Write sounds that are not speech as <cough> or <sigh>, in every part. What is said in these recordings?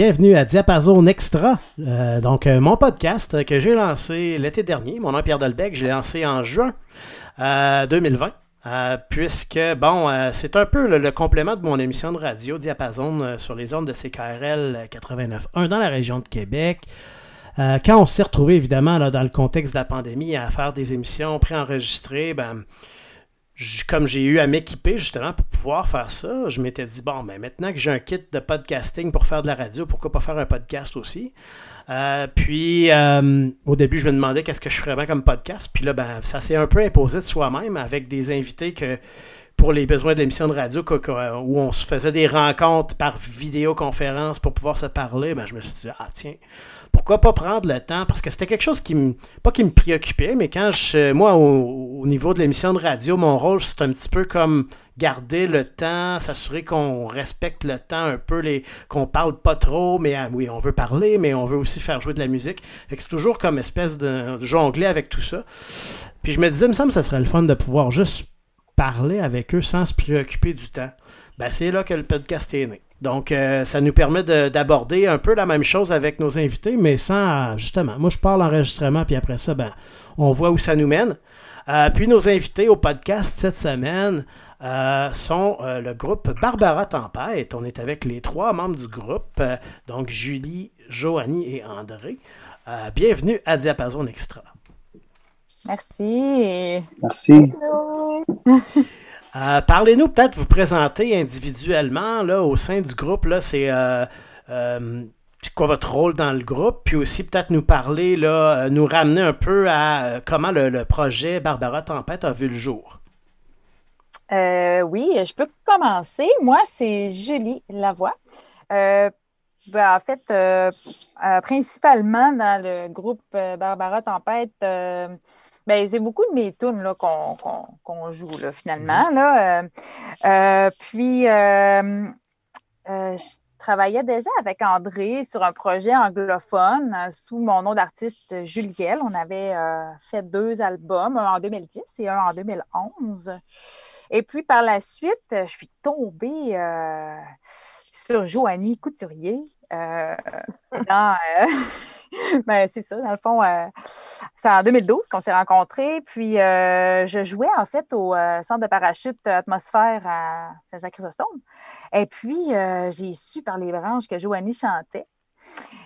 bienvenue à Diapason Extra. Euh, donc, euh, mon podcast que j'ai lancé l'été dernier, mon nom est Pierre Delbecq, je l'ai lancé en juin 2020. puisque, bon, c'est un peu le, complément de mon émission de radio Diapason sur les ondes de CKRL 89.1 dans la région de Québec. quand on s'est retrouvé, évidemment, là, dans le contexte de la pandémie, à faire des émissions préenregistrées, ben, comme j'ai eu à m'équiper justement pour pouvoir faire ça, je m'étais dit, bon, ben, maintenant que j'ai un kit de podcasting pour faire de la radio, pourquoi pas faire un podcast aussi? Euh, puis, euh, au début, je me demandais qu'est-ce que je ferais bien comme podcast. Puis là, ben, ça s'est un peu imposé de soi-même avec des invités que, pour les besoins de l'émission de radio, où on se faisait des rencontres par vidéoconférence pour pouvoir se parler, ben, je me suis dit, ah tiens, pourquoi pas prendre le temps? Parce que c'était quelque chose qui me, pas qui me préoccupait, mais quand je, moi, au, niveau de l'émission de radio, mon rôle, c'est un petit peu comme garder le temps, s'assurer qu'on respecte le temps un peu, les, qu'on parle pas trop, mais ah, oui, on veut parler, mais on veut aussi faire jouer de la musique. c'est toujours comme espèce de, jongler avec tout ça. Puis je me disais, il me semble que ça serait le fun de pouvoir juste parler avec eux sans se préoccuper du temps. Ben, c'est là que le podcast est né. Donc, euh, ça nous permet d'aborder un peu la même chose avec nos invités, mais sans, justement, moi je parle enregistrement, puis après ça, ben, on voit où ça nous mène. Euh, puis nos invités au podcast cette semaine euh, sont le groupe Barbara Tempête. On est avec les trois membres du groupe, donc Julie, Joanie et André. bienvenue à Diapason Extra. Merci. Merci. <laughs> Euh, parlez-nous peut-être vous présenter individuellement là, au sein du groupe. Là, c'est euh, euh, quoi votre rôle dans le groupe, puis aussi peut-être nous parler, nous ramener un peu à comment le, projet Barbara Tempête a vu le jour. oui, je peux commencer. Moi, c'est Julie Lavoie. Ben, en fait, principalement dans le groupe Barbara Tempête, ben, c'est beaucoup de mes tunes qu'on, joue là, finalement. Mhm. Là. Euh, euh, puis, euh, je travaillais déjà avec André sur un projet anglophone sous mon nom d'artiste Juliel. On avait fait deux albums, un en 2010 et un en 2011. Et puis par la suite, je suis tombée sur Joanie Couturier <laughs> dans, <laughs> ben, c'est ça, dans le fond, euh, c'est en 2012 qu'on s'est rencontrés. Puis, euh, je jouais en fait au euh, centre de parachute atmosphère à Saint-Jacques-Chrysostome. Et puis, j'ai su par les branches que Joanie chantait.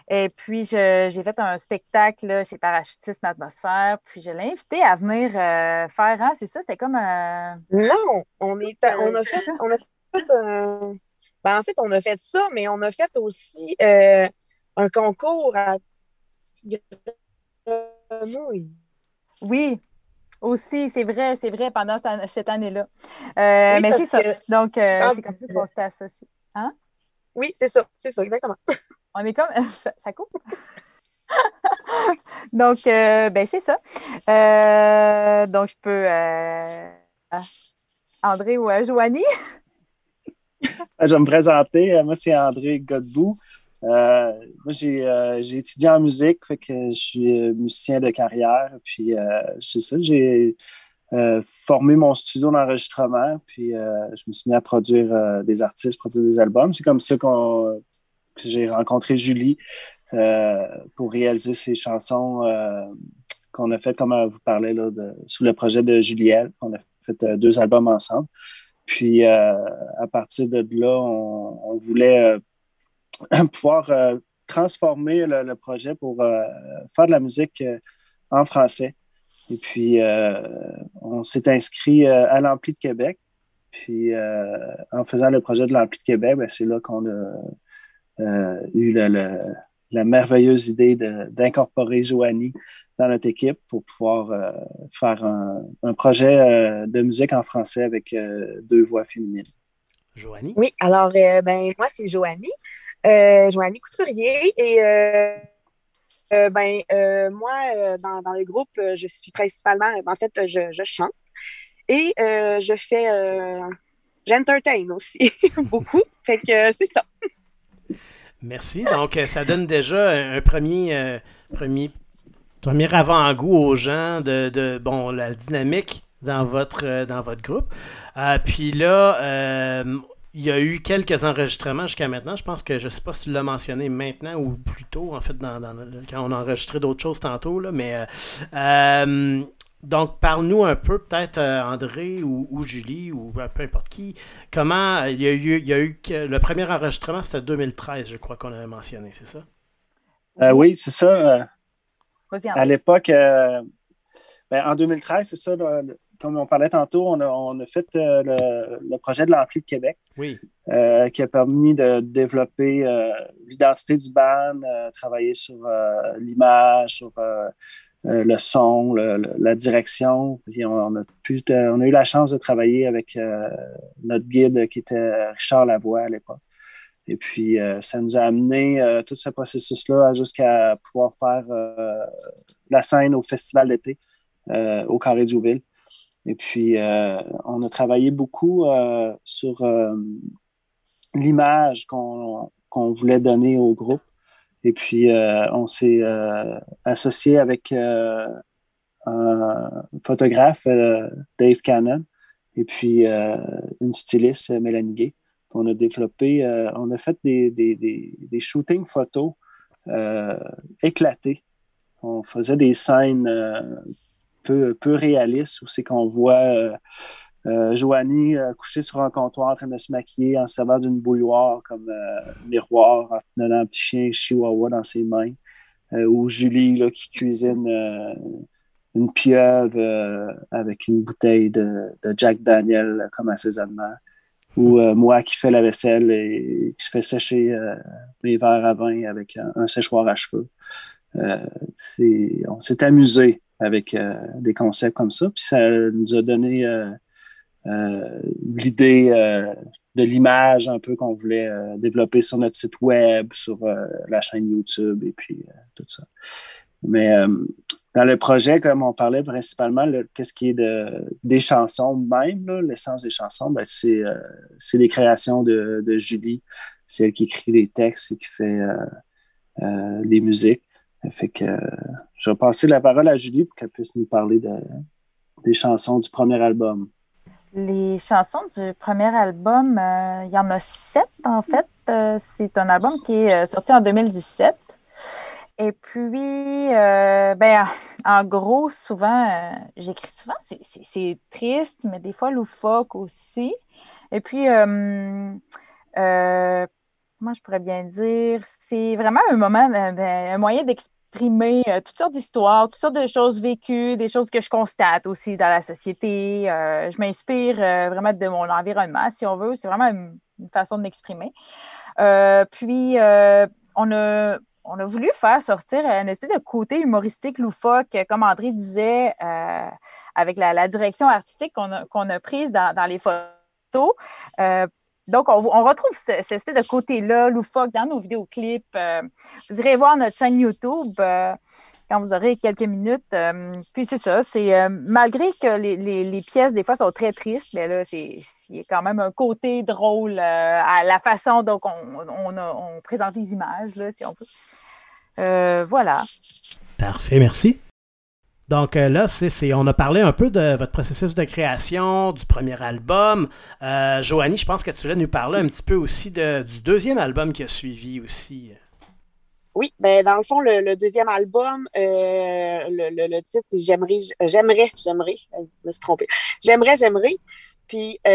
Et puis, j'ai fait un spectacle chez Parachutisme Atmosphère. Puis, je l'ai invité à venir faire. Hein, c'est ça, c'était comme un. Non, on, est, on a fait. On a fait ben, en fait, on a fait ça, mais on a fait aussi un concours à oui, aussi, c'est vrai, c'est vrai, pendant cette année-là. Euh, mais c'est ça. Donc, euh, c'est comme ça qu'on s'est associé. Hein? Oui, c'est ça, c'est ça, exactement. <laughs> On est comme. <laughs> Ça, coupe? <laughs> donc, euh, ben, c'est ça. donc, je peux. André ou Joanie? je vais me présenter. Moi, c'est André Godbout. Euh, moi, euh, j'ai, étudié en musique, fait que je suis musicien de carrière. Puis, euh, c'est ça, j'ai formé mon studio d'enregistrement, puis je me suis mis à produire des artistes, produire des albums. C'est comme ça qu'on, que j'ai rencontré Julie pour réaliser ces chansons qu'on a fait, comme vous parlez, là, sous le projet de Juliette. On a fait deux albums ensemble. Puis, à partir de là, on voulait <clears throat> pouvoir euh, transformer le, projet pour euh, faire de la musique euh, en français. Et puis, on s'est inscrit à l'Ampli de Québec. Puis, en faisant le projet de l'Ampli de Québec, ben, c'est là qu'on a eu la merveilleuse idée d'incorporer Joanie dans notre équipe pour pouvoir faire un, projet de musique en français avec deux voix féminines. Joanie? Oui, alors, ben, moi, c'est Joanie. Euh, Joanie Couturier. Et euh, euh, ben, moi, dans, dans, le groupe, je suis principalement, en fait, je, je chante et je fais, j'entertain aussi <laughs> beaucoup. Fait que c'est ça. Merci. Donc, ça donne déjà un premier, premier, premier avant-goût aux gens de, de, bon, la dynamique dans votre, dans votre groupe. puis là, il y a eu quelques enregistrements jusqu'à maintenant. Je pense que je ne sais pas si tu l'as mentionné maintenant ou plus tôt, en fait, dans, quand on a enregistré d'autres choses tantôt. Là, mais euh, euh, donc, parle-nous un peu, peut-être André ou, Julie ou peu importe qui, comment il y a eu, il y a eu le premier enregistrement, c'était 2013, je crois qu'on avait mentionné, c'est ça? oui, c'est ça. à l'époque, ben, en 2013, c'est ça, comme on parlait tantôt, on a, fait euh, le, projet de l'ampli de Québec. Oui. Euh, qui a permis de développer euh, l'identité du band, travailler sur l'image, sur le son, la direction. on, a on a eu la chance de travailler avec notre guide qui était Richard Lavoie à l'époque. Et puis, ça nous a amené tout ce processus-là jusqu'à pouvoir faire la scène au Festival d'été au Carré du Ville. Et puis, euh, on a travaillé beaucoup euh, sur euh, l'image qu'on voulait donner au groupe. Et puis, on s'est associé avec un photographe, Dave Cannon, et puis une styliste, Mélanie Gay. On a développé, on a fait des, des, des, des shootings photos éclatés. On faisait des scènes peu, réaliste où c'est qu'on voit euh, euh Joanie euh, couchée sur un comptoir en train de se maquiller en servant d'une bouilloire comme miroir, en tenant un petit chien chihuahua dans ses mains. ou Julie là, qui cuisine une pieuvre avec une bouteille de, Jack Daniel comme assaisonnement. Ou moi qui fais la vaisselle et qui fais sécher mes verres à vin avec un, séchoir à cheveux. on s'est amusé avec euh, des concepts comme ça. Puis ça nous a donné euh, euh, l'idée de l'image un peu qu'on voulait développer sur notre site web, sur la chaîne YouTube et puis tout ça. Mais dans le projet, comme on parlait principalement, qu'est-ce qui est de, des chansons même, l'essence des chansons, ben, c'est, les créations de Julie. C'est elle qui écrit les textes et qui fait les musiques. Fait que je vais passer la parole à Julie pour qu'elle puisse nous parler des chansons du premier album. Les chansons du premier album, euh, il y en a sept en fait. Euh, c'est un album qui est euh, sorti en 2017. Et puis, ben, en gros, souvent, j'écris souvent, c'est triste, mais des fois loufoque aussi. Et puis, comment je pourrais bien dire, c'est vraiment un moment, ben, un moyen d'exprimer exprimer euh, toutes sortes d'histoires, toutes sortes de choses vécues, des choses que je constate aussi dans la société. Euh, je m'inspire euh, vraiment de mon environnement, si on veut. C'est vraiment une, façon de m'exprimer. puis, on a, on a voulu faire sortir une espèce de côté humoristique loufoque, comme André disait, avec la, direction artistique qu'on a, prise dans, dans les photos donc, on, retrouve cette espèce de côté-là, loufoque, dans nos vidéoclips. Euh, vous irez voir notre chaîne YouTube euh, quand vous aurez quelques minutes. Euh, puis c'est ça, c'est malgré que les, pièces, des fois, sont très tristes, mais là, c'est il y a quand même un côté drôle à la façon dont on, présente les images, là, si on peut. voilà. Parfait, merci. Donc euh, là, c'est, on a parlé un peu de votre processus de création, du premier album. Euh, Joanie, je pense que tu voulais nous parler un petit peu aussi du deuxième album qui a suivi aussi. Oui, ben dans le fond, le, deuxième album, euh, le, titre, c'est J'aimerais, j'aimerais, j'aimerais, je me suis trompée. J'aimerais, j'aimerais. Puis il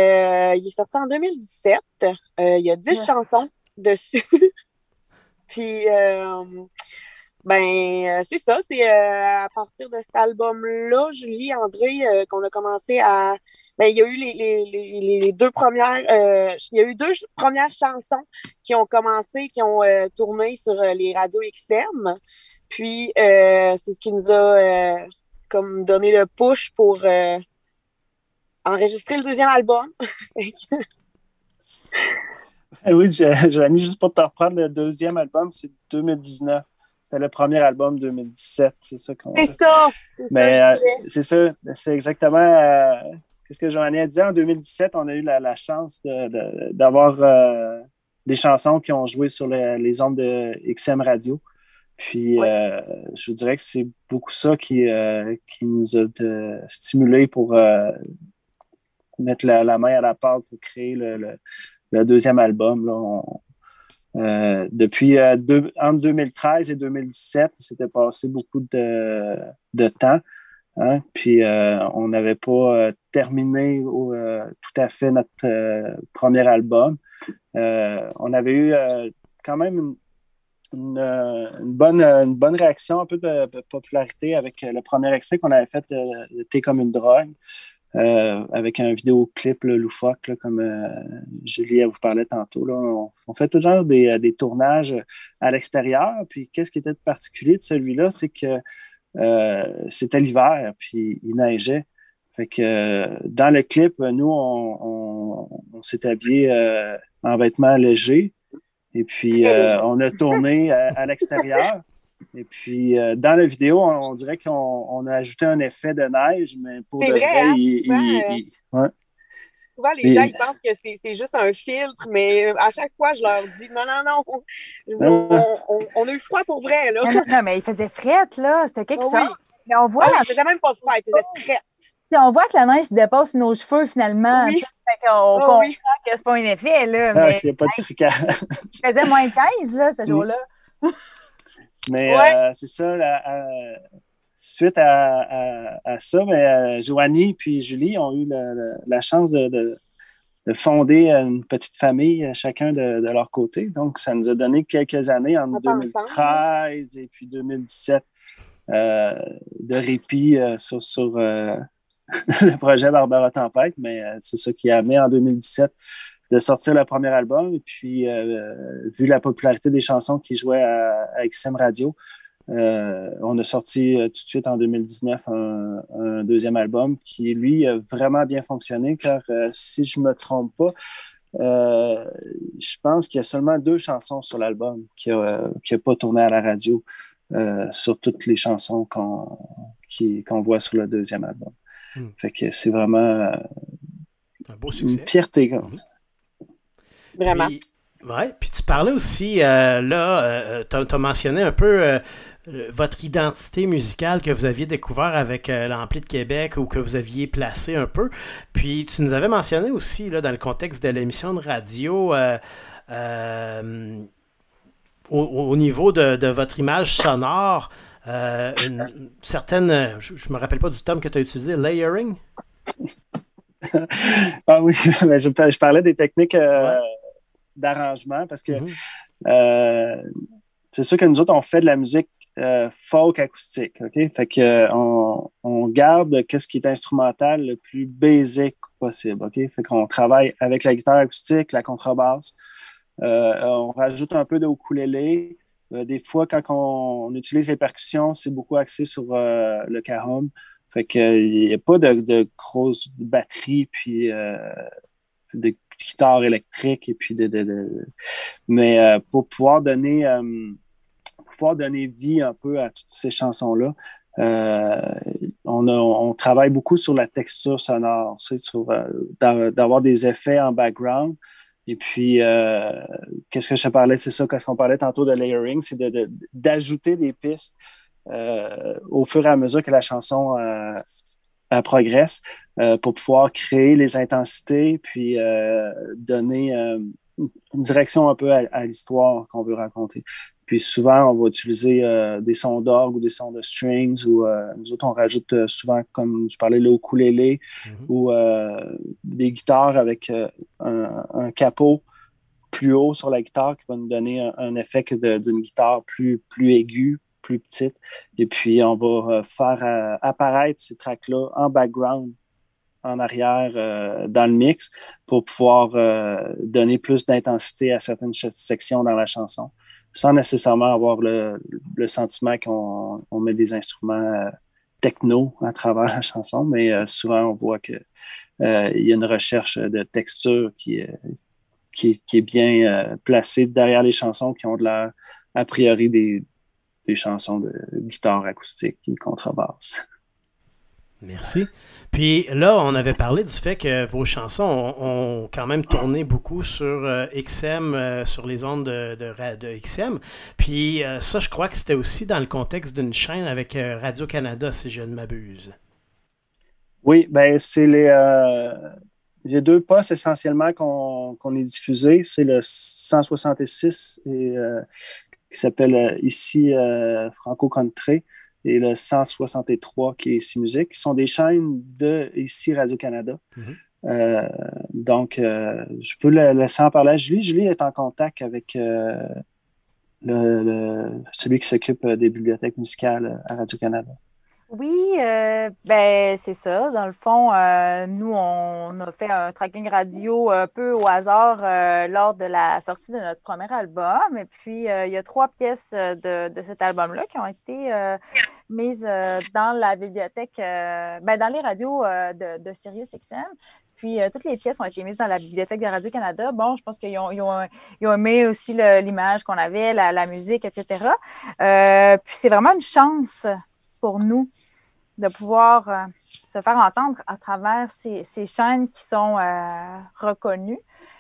est sorti en 2017. il y a 10 chansons dessus. <laughs> Puis ben, euh, c'est ça. C'est euh, à partir de cet album-là, Julie, André, euh, qu'on a commencé à. Ben, il y a eu les, deux premières. il y a eu deux premières chansons qui ont commencé, qui ont tourné sur les radios XM. Puis, c'est ce qui nous a comme donné le push pour enregistrer le deuxième album. <laughs> oui, Joanie, juste pour te reprendre, le deuxième album, c'est 2019. C'était le premier album 2017, c'est ça qu'on. C'est ça! Mais euh, c'est ça, c'est exactement euh, ce que Joanny a dit. En 2017, on a eu la, chance d'avoir euh, des chansons qui ont joué sur les ondes de XM Radio. Puis je dirais que c'est beaucoup ça qui, qui nous a stimulé pour mettre la, main à la pâte pour créer le, le deuxième album. Là, depuis entre 2013 et 2017, c'était passé beaucoup de, de temps. Hein, puis on n'avait pas terminé tout à fait notre premier album. on avait eu quand même une, bonne, réaction, un peu de, popularité avec le premier extrait qu'on avait fait, euh, T'es comme une drogue, euh, avec un vidéoclip loufoque, comme euh, Julie vous parlait tantôt. Là. On, fait toujours des, des tournages à l'extérieur. Puis qu'est-ce qui était de particulier de celui-là, c'est que c'était l'hiver, puis il neigeait. Fait que dans le clip, nous, on, on s'est habillés en vêtements légers. Et puis, euh, on a tourné à, l'extérieur. Et puis, euh, dans la vidéo, on, dirait qu'on a ajouté un effet de neige, mais pour de vrai, hein? il, souvent, les gens ils pensent que c'est juste un filtre, mais euh, à chaque fois, je leur dis non, non, non, on, a eu froid pour vrai. Là. Non, mais il faisait fret, là, c'était quelque oh chose. Mais on voit. Ah, la... faisait même pas froid, il faisait fret on voit que la neige dépasse nos cheveux finalement. Oui. Fait on oh, comprend que c'est pas un effet. Là, ah, mais, pas de trucage. <laughs> je faisais moins de 15 là, ce jour-là. Mais euh, c'est ça. Euh, suite à, ça, mais, euh, Joanie et Julie ont eu la, chance de, fonder une petite famille, chacun de, leur côté. Donc, ça nous a donné quelques années, en 2013 et puis 2017, de répit sur, sur <laughs> le projet Barbara Tempête, mais c'est ça qui a amené en 2017 de sortir le premier album. Et puis, euh, vu la popularité des chansons qui jouaient à, XM Radio, euh, on a sorti tout de suite en 2019 un, deuxième album qui, lui, a vraiment bien fonctionné, car si je ne me trompe pas, je pense qu'il y a seulement deux chansons sur l'album qui n'ont pas tourné à la radio sur toutes les chansons qu'on voit sur le deuxième album. Hmm. Fait que c'est vraiment euh, un beau succès. une fierté. Comme Vraiment. Puis, ouais, puis tu parlais aussi, euh, là, euh, tu as, mentionné un peu votre identité musicale que vous aviez découvert avec l'Ampli de Québec ou que vous aviez placé un peu. Puis tu nous avais mentionné aussi, là, dans le contexte de l'émission de radio, au, niveau de, de, votre image sonore, euh, une certaine, je ne me rappelle pas du terme que tu as utilisé, layering? <laughs> ah oui, <laughs> je, parlais des techniques euh, d'arrangement parce que mhm. euh, c'est sûr que nous autres, on fait de la musique folk acoustique, OK? Fait que on, garde ce qui est instrumental le plus basic possible, OK? Fait qu'on travaille avec la guitare acoustique, la contrebasse, on rajoute un peu de ukulélé, euh, des fois, quand on, utilise les percussions, c'est beaucoup axé sur euh, le carom. Fait qu'il n'y a pas de, de grosses batteries, puis euh, de guitare électrique, et puis de, mais pour pouvoir donner pouvoir donner vie un peu à toutes ces chansons-là, on, on, travaille beaucoup sur la texture sonore, sur d'avoir des effets en background. Et puis, euh, qu'est-ce que je parlais? C'est ça, quand on parlait tantôt de layering, c'est d'ajouter des pistes euh, au fur et à mesure que la chanson euh, progresse pour pouvoir créer les intensités, puis donner une direction un peu à l'histoire qu'on veut raconter. Puis souvent, on va utiliser euh, des sons d'orgue ou des sons de strings ou euh, nous autres, on rajoute euh, souvent, comme je parlais, le ukulélé mm-hmm. ou des guitares avec un, capot plus haut sur la guitare qui va nous donner un, effet d'une guitare plus, plus aiguë, plus petite. Et puis, on va faire apparaître ces tracks-là en background en arrière dans le mix pour pouvoir donner plus d'intensité à certaines sections dans la chanson sans nécessairement avoir le, sentiment qu'on met des instruments euh, techno à travers la chanson, mais euh, souvent on voit qu'il euh, y a une recherche de texture qui, qui, est bien placée derrière les chansons qui ont de l'air a priori des, des chansons de guitare acoustique et contrebasse. Merci. Puis là, on avait parlé du fait que vos chansons ont, quand même tourné beaucoup sur euh, XM, euh, sur les ondes de, de, XM. Puis euh, ça, je crois que c'était aussi dans le contexte d'une chaîne avec Radio-Canada, si je ne m'abuse. Oui, ben c'est les. deux postes essentiellement qu'on est diffusé. C'est le 166 et, qui s'appelle ici Franco Country et le 163 qui est ici Musique, qui sont des chaînes de ici Radio-Canada. Mm-hmm. donc, je peux le laisser en parler à Julie. Julie est en contact avec le, celui qui s'occupe des bibliothèques musicales à Radio-Canada. Oui, euh, ben c'est ça. Dans le fond, euh, nous, on a fait un tracking radio un peu au hasard euh, lors de la sortie de notre premier album. Et puis, il y a trois pièces de, cet album-là qui ont été mises dans la bibliothèque, ben, dans les radios de, de Sirius XM. Puis toutes les pièces ont été mises dans la bibliothèque de Radio-Canada. Bon, je pense qu'ils ont, ils ont, aimé aussi l'image qu'on avait, la, musique, etc. puis c'est vraiment une chance pour nous de pouvoir euh, se faire entendre à travers ces, chaînes qui sont euh, reconnues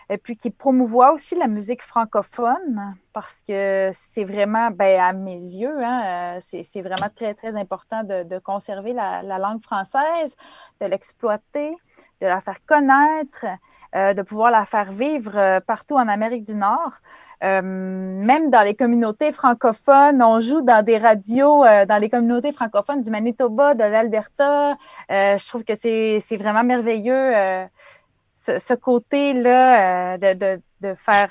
et puis qui promouvoient aussi la musique francophone parce que c'est vraiment, ben, à mes yeux, hein, euh, c'est vraiment très, très important de, conserver la, langue française, de l'exploiter, de la faire connaître, de pouvoir la faire vivre partout en Amérique du Nord. Euh, même dans les communautés francophones, on joue dans des radios euh, dans les communautés francophones du Manitoba, de l'Alberta. Euh, je trouve que c'est vraiment merveilleux ce, côté-là de, faire,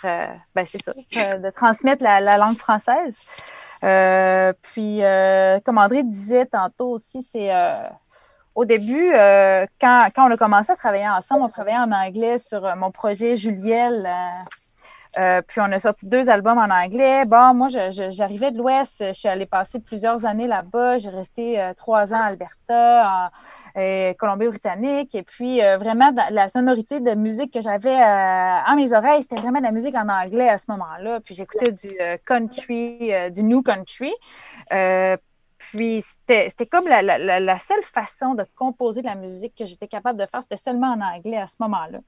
ben c'est ça, de transmettre la, langue française. puis, comme André disait tantôt aussi, c'est au début, quand, quand, on a commencé à travailler ensemble, on travaillait en anglais sur mon projet Juliel euh, puis on a sorti deux albums en anglais. Bon, moi, j'arrivais de l'Ouest. Je suis allée passer plusieurs années là-bas. J'ai resté euh, trois ans à Alberta, en euh, Colombie-Britannique. Et puis, vraiment, la sonorité de musique que j'avais à mes oreilles, c'était vraiment de la musique en anglais à ce moment-là. Puis j'écoutais du country, du new country. Puis c'était comme la, la, seule façon de composer de la musique que j'étais capable de faire, c'était seulement en anglais à ce moment-là.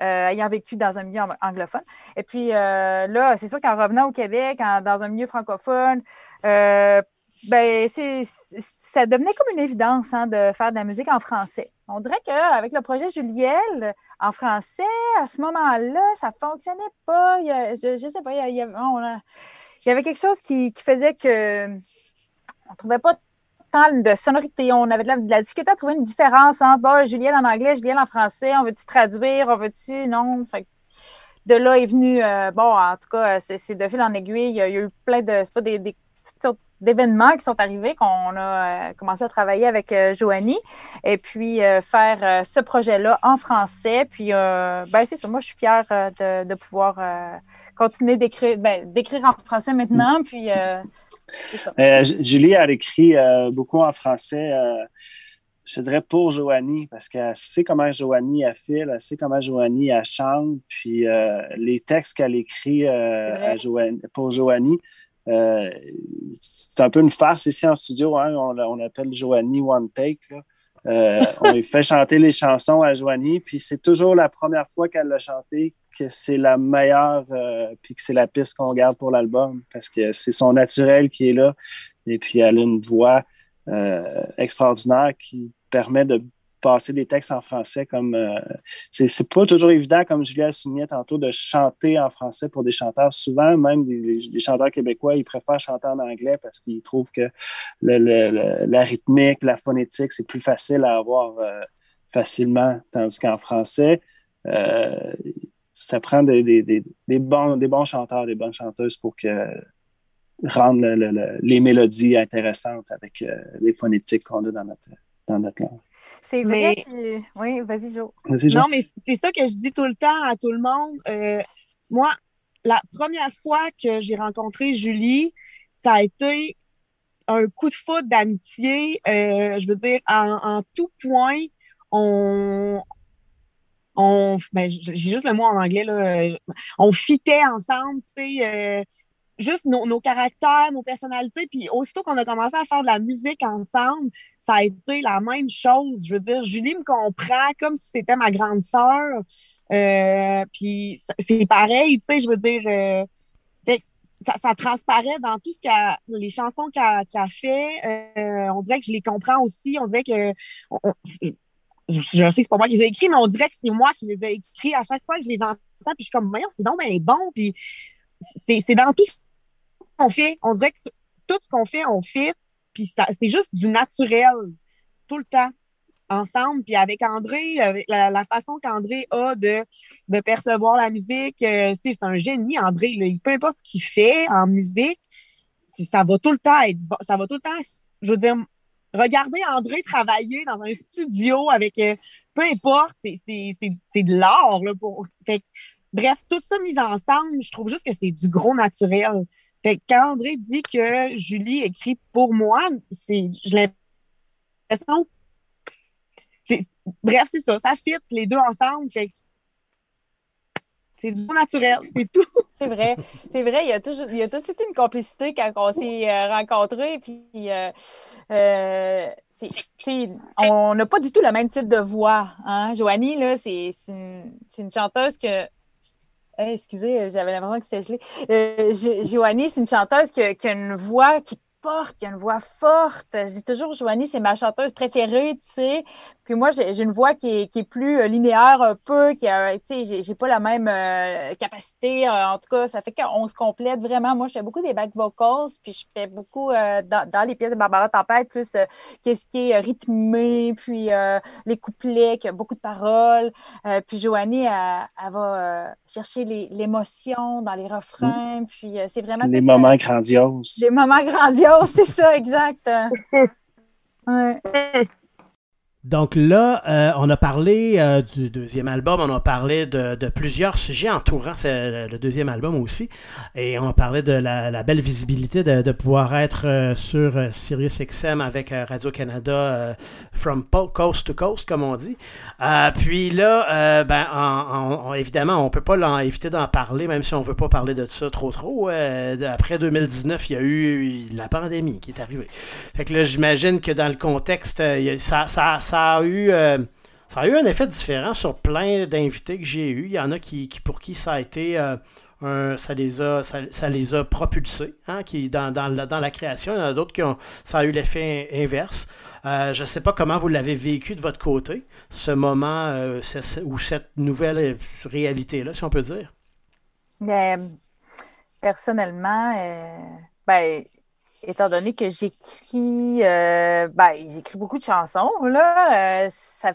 Euh, ayant vécu dans un milieu anglophone. Et puis euh, là, c'est sûr qu'en revenant au Québec, dans un milieu francophone, euh, ben, ça devenait comme une évidence hein, de faire de la musique en français. On dirait qu'avec le projet Juliel, en français, à ce moment-là, ça ne fonctionnait pas. je ne sais pas, il y, avait, quelque chose qui, qui faisait que on ne trouvait pas de sonorité. On avait de la, difficulté à trouver une différence entre Julienne en anglais, Julienne en français. On veut-tu traduire? On veut-tu? Non? de là est venu, euh, bon, en tout cas, c'est de fil en aiguille. Il y a, eu plein de. C'est pas des, toutes sortes d'événements qui sont arrivés qu'on a euh, commencé à travailler avec euh, Joanie et puis faire ce projet-là en français. Puis, ben, c'est ça. Moi, je suis fière de, de pouvoir continuer d'écrire, ben, d'écrire en français maintenant. Puis, euh, euh, Julie a écrit euh, beaucoup en français, je dirais pour Joanie, parce qu'elle sait comment Joanie a fait, elle sait comment Joanie a chante, puis les textes qu'elle écrit pour Joanie. c'est un peu une farce ici en studio, hein, on, appelle Joanie One Take. on lui fait <laughs> chanter les chansons à Joanie, puis c'est toujours la première fois qu'elle l'a chanté que c'est la meilleure, euh, puis que c'est la piste qu'on garde pour l'album, parce que c'est son naturel qui est là, et puis elle a une voix euh, extraordinaire qui permet de passer des textes en français comme euh, c'est pas toujours évident comme Julia soulignait tantôt de chanter en français pour des chanteurs. Souvent même des, chanteurs québécois ils préfèrent chanter en anglais parce qu'ils trouvent que la rythmique la phonétique c'est plus facile à avoir facilement. Tandis qu'en français ça prend des, bons, des bons chanteurs, des bonnes chanteuses pour que rendre les mélodies intéressantes avec euh, les phonétiques qu'on a dans notre, dans notre langue. C'est vrai. Oui, vas-y, Jo. non, mais c'est ça que je dis tout le temps à tout le monde. Euh, moi, la première fois que j'ai rencontré Julie, ça a été un coup de foudre d'amitié. Euh, je veux dire, en, en, tout point, on, on, ben, j'ai juste le mot en anglais, là, euh, on fitait ensemble, tu sais, euh, juste nos, nos, caractères, nos personnalités. Puis aussitôt qu'on a commencé à faire de la musique ensemble, ça a été la même chose. Je veux dire, Julie me comprend comme si c'était ma grande sœur. Euh, puis c'est pareil, tu sais, je veux dire, ça, ça, transparaît dans tout ce qu'a les chansons qu'elle a fait. on dirait que je les comprends aussi. On dirait que je, sais que c'est pas moi qui les ai écrits, mais on dirait que c'est moi qui les ai écrits à chaque fois que je les entends. Puis je suis comme, voyons, c'est donc bien bon. Puis c'est dans tout ce qu'on fait. On dirait que tout ce qu'on fait, on fait. Puis c'est juste du naturel, tout le temps, ensemble. Puis avec André, la, façon qu'André a de, de percevoir la musique, euh, c'est un génie, André. Peu importe ce qu'il fait en musique, ça va tout le temps être. Ça va tout le temps, je veux dire, regarder André travailler dans un studio avec euh, peu importe, c'est de l'art. Pour... bref, tout ça mis ensemble, je trouve juste que c'est du gros naturel. Fait quand André dit que Julie écrit pour moi, c'est j'ai l'impression. Bref, c'est ça, ça fit les deux ensemble. Fait c'est du naturel, c'est tout. <laughs> C'est vrai, c'est vrai. Il y a toujours, il y a tout de suite une complicité quand on s'est euh, rencontrés. Puis, euh, euh, on n'a pas du tout le même type de voix. Hein? Joanie, là, c'est une, une, chanteuse que. excusez, j'avais l'impression que c'était gelé. Joanie, c'est une chanteuse qui qui a une voix qui porte, qui a une voix forte. Je dis toujours, Joanie, c'est ma chanteuse préférée, tu sais. Puis moi, j'ai une voix qui est, qui est, plus euh, linéaire un peu, qui a, tu sais, j'ai pas la même euh, capacité. Euh, en tout cas, ça fait qu'on se complète vraiment. Moi, je fais beaucoup des back vocals, puis je fais beaucoup dans, dans, les pièces de Barbara Tempête, plus qu'est-ce qui est rythmé, puis les couplets, qui a beaucoup de paroles. puis Joanie, elle, va chercher l'émotion dans les refrains, puis c'est vraiment... Des moments grandioses. Des moments grandioses, <laughs> c'est ça, exact. ouais. <laughs> Donc là, euh, on a parlé euh, du deuxième album, on a parlé de, plusieurs sujets entourant le deuxième album aussi, et on a parlé de la, belle visibilité de, pouvoir être euh, sur Sirius XM avec Radio-Canada from coast to coast, comme on dit. puis là, ben, évidemment, on peut pas éviter d'en parler, même si on veut pas parler de ça trop trop. après 2019, il y a eu la pandémie qui est arrivée. Fait que là, j'imagine que dans le contexte, ça a eu. Euh, ça a eu un effet différent sur plein d'invités que j'ai eus. Il y en a qui, pour qui ça a été euh, ça les a ça, les a propulsés hein, qui, dans, dans, la, création. Il y en a d'autres qui ont ça a eu l'effet inverse. Euh, je ne sais pas comment vous l'avez vécu de votre côté, ce moment ou cette nouvelle réalité-là, si on peut dire. Ben, personnellement, ben, étant donné que j'écris euh, ben, j'écris beaucoup de chansons, là, euh, ça,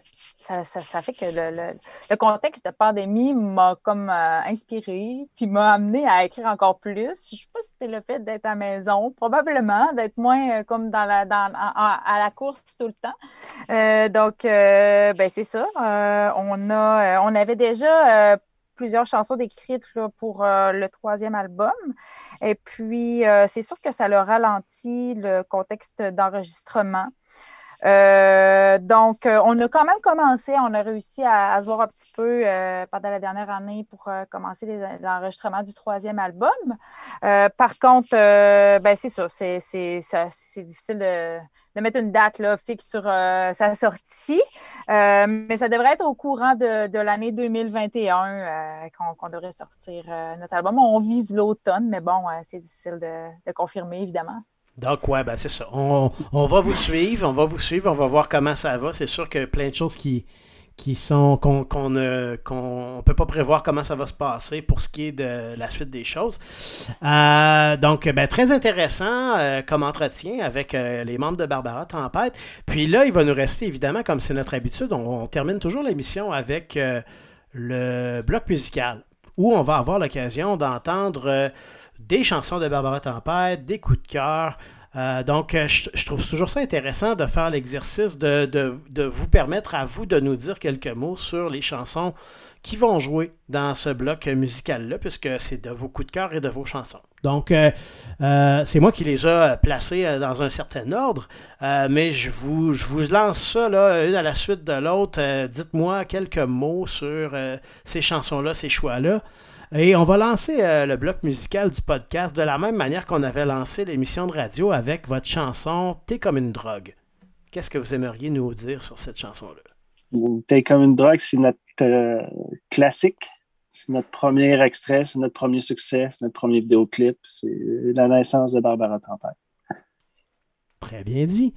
ça, fait que le, le, contexte de pandémie m'a comme euh, inspiré, puis m'a amené à écrire encore plus. Je ne sais pas si c'était le fait d'être à la maison, probablement, d'être moins comme dans la dans, à, la course tout le temps. donc, ben, c'est ça. on a on avait déjà plusieurs chansons décrites pour euh, le troisième album. Et puis, euh, c'est sûr que ça le ralentit le contexte d'enregistrement. Euh, donc, on a quand même commencé, on a réussi à, se voir un petit peu pendant la dernière année pour commencer l'enregistrement du troisième album. par contre, ben, c'est ça, c'est difficile de, de mettre une date là, fixe sur euh, sa sortie. Euh, mais ça devrait être au courant de, l'année 2021 euh, qu'on devrait sortir notre album. On vise l'automne, mais bon, c'est difficile de, confirmer, évidemment. Donc, ouais, ben c'est ça. On, on, va vous suivre, on va vous suivre, on va voir comment ça va. C'est sûr que plein de choses qui, qui sont qu'on ne peut pas prévoir comment ça va se passer pour ce qui est de la suite des choses. Euh, donc, ben, très intéressant euh, comme entretien avec euh, les membres de Barbara Tempête. Puis là, il va nous rester, évidemment, comme c'est notre habitude, on, termine toujours l'émission avec le bloc musical, où on va avoir l'occasion d'entendre des chansons de Barbara Tempête, des coups de cœur, euh, donc, euh, je, trouve toujours ça intéressant de faire l'exercice de, vous permettre à vous de nous dire quelques mots sur les chansons qui vont jouer dans ce bloc musical-là, puisque c'est de vos coups de cœur et de vos chansons. Donc, euh, c'est moi qui les ai placés dans un certain ordre, mais je vous, lance ça, une à la suite de l'autre. Dites-moi quelques mots sur ces chansons-là, ces choix-là. Et on va lancer euh, le bloc musical du podcast de la même manière qu'on avait lancé l'émission de radio avec votre chanson T'es comme une drogue. Qu'est-ce que vous aimeriez nous dire sur cette chanson-là? T'es comme une drogue, c'est notre euh, classique. C'est notre premier extrait, c'est notre premier succès, c'est notre premier vidéoclip. C'est la naissance de Barbara Tempête. Très bien dit.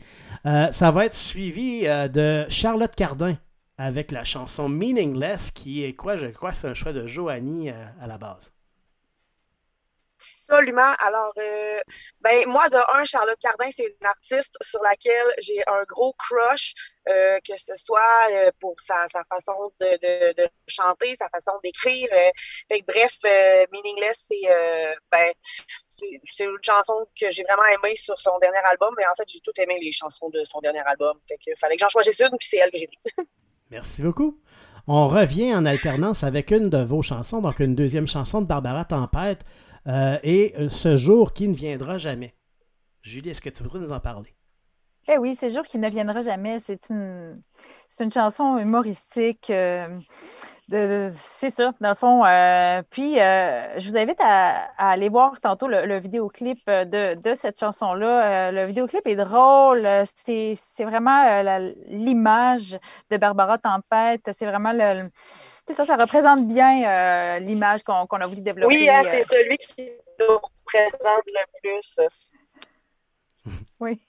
Euh, ça va être suivi de Charlotte Cardin avec la chanson Meaningless, qui est quoi, je crois, c'est un choix de Joanie euh, à la base. Absolument. Alors, euh, ben moi, de un, Charlotte Cardin, c'est une artiste sur laquelle j'ai un gros crush, euh, que ce soit euh, pour sa, sa façon de, de, chanter, sa façon d'écrire. Fait que, bref, Meaningless, c'est ben, c'est une chanson que j'ai vraiment aimée sur son dernier album, mais en fait, j'ai tout aimé les chansons de son dernier album. Fait que fallait que j'en choisisse une, puis c'est elle que j'ai pris. <laughs> Merci beaucoup. On revient en alternance avec une de vos chansons, donc une deuxième chanson de Barbara Tempête. Euh, et euh, ce jour qui ne viendra jamais. Julie, est-ce que tu voudrais nous en parler? Eh oui, ce jour qui ne viendra jamais, c'est une, une chanson humoristique. Euh, c'est ça, dans le fond. puis, je vous invite à, aller voir tantôt le, vidéoclip de, de cette chanson-là. le vidéoclip est drôle. C'est vraiment l'image de Barbara Tempête. C'est vraiment le ça, ça représente bien euh, l'image qu'on a voulu développer. Oui, hein, c'est euh. celui qui nous représente le plus. Oui.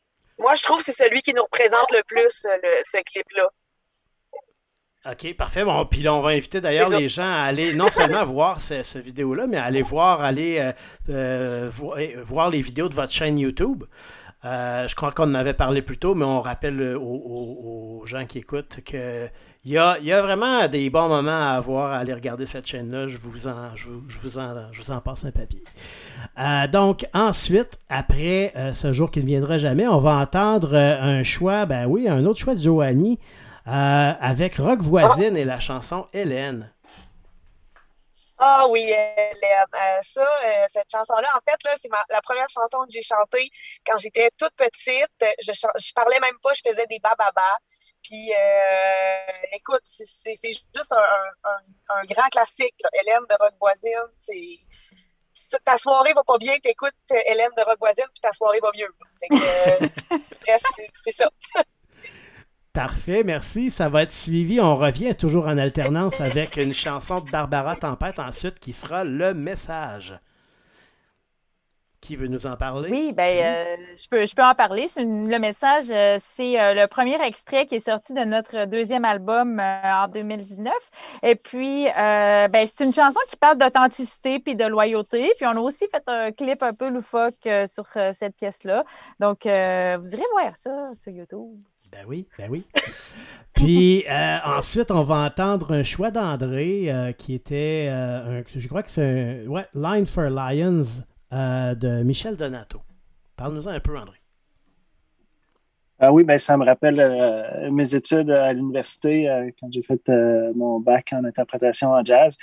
Moi, je trouve que c'est celui qui nous représente le plus, euh, ce clip-là. OK, parfait. Bon, puis là, on va inviter d'ailleurs les gens à aller non seulement voir ce, vidéo-là, mais à aller voir, aller voir les vidéos de votre chaîne YouTube. je crois qu'on en avait parlé plus tôt, mais on rappelle aux gens qui écoutent que il y, a, vraiment des bons moments à avoir à aller regarder cette chaîne-là. Je vous en, passe un papier. Euh, donc, ensuite, après euh, ce jour qui ne viendra jamais, on va entendre euh, un choix, ben oui, un autre choix de Joanie avec Rock Voisine et la chanson Hélène. Ah oui, Hélène. ça, cette chanson-là, en fait, c'est la première chanson que j'ai chantée quand j'étais toute petite. Je, je parlais même pas, je faisais des bababas. Puis, euh, écoute, c'est juste un, grand classique. Hélène de Rock Voisine, c'est. Ta soirée va pas bien, t'écoutes Hélène de Rock Voisine, puis ta soirée va mieux. Euh, <laughs> bref, c'est ça. Parfait, merci. Ça va être suivi. On revient toujours en alternance avec une chanson de Barbara Tempête ensuite qui sera Le Message. Qui veut nous en parler? Oui, ben, euh, je, peux, je peux en parler. le message, euh, c'est euh, le premier extrait qui est sorti de notre deuxième album en 2019. Et puis, ben, c'est une chanson qui parle d'authenticité puis de loyauté. Puis, on a aussi fait un clip un peu loufoque sur cette pièce-là. Donc, vous irez voir ça sur YouTube. Ben oui, ben oui. <laughs> Puis ensuite, on va entendre un choix d'André qui était, un, je crois que c'est ouais, Line for Lions euh, de Michel Donato. Parle-nous-en un peu, André. Ah oui, ben, ça me rappelle euh, mes études à l'université euh, quand j'ai fait mon bac en interprétation en jazz.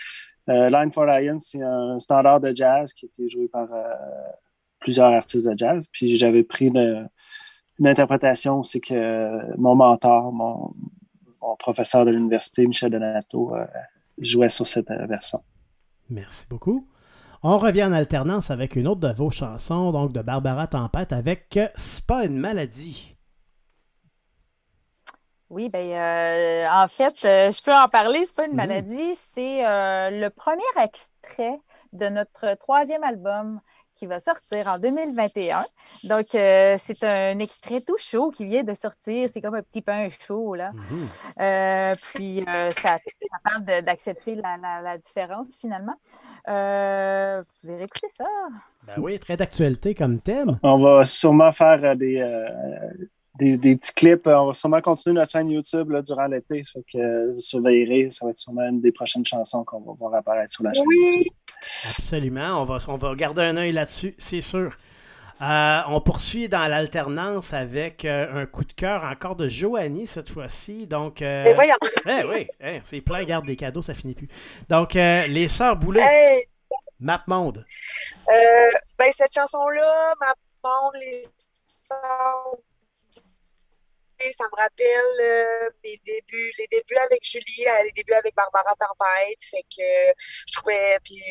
Line for Lions, c'est un standard de jazz qui a été joué par plusieurs artistes de jazz. Puis j'avais pris une, interprétation, c'est que mon mentor, mon, mon professeur de l'université, Michel Donato, jouait sur cette version. Merci beaucoup. On revient en alternance avec une autre de vos chansons, donc de Barbara Tempête, avec C'est pas une maladie. Oui, ben euh, en fait, euh, je peux en parler, c'est pas une mmh. maladie, c'est euh, le premier extrait de notre troisième album qui va sortir en 2021. Donc, euh, c'est un extrait tout chaud qui vient de sortir. C'est comme un petit pain chaud, là. Mhm. Euh, puis, euh, ça, parle d'accepter la, différence, finalement. vous irez écouter ça. Ben oui, très d'actualité comme thème. On va sûrement faire des des, petits clips. On va sûrement continuer notre chaîne YouTube durant l'été. Fait que vous surveillerez. Ça va être sûrement une des prochaines chansons qu'on va voir apparaître sur la chaîne YouTube. Absolument. On va, on va garder un œil là-dessus, c'est sûr. Euh, on poursuit dans l'alternance avec euh, un coup de cœur encore de Joanie cette fois-ci. Donc, euh, Et voyons. <laughs> Eh oui, eh, c'est plein, garde des cadeaux, ça finit plus. Donc, les Sœurs Boulet, Map Monde. ben, cette chanson-là, Map Monde, les Sœurs ça me rappelle euh, mes débuts, les débuts avec Julie, euh, les débuts avec Barbara Tempête. Fait que je trouvais. Puis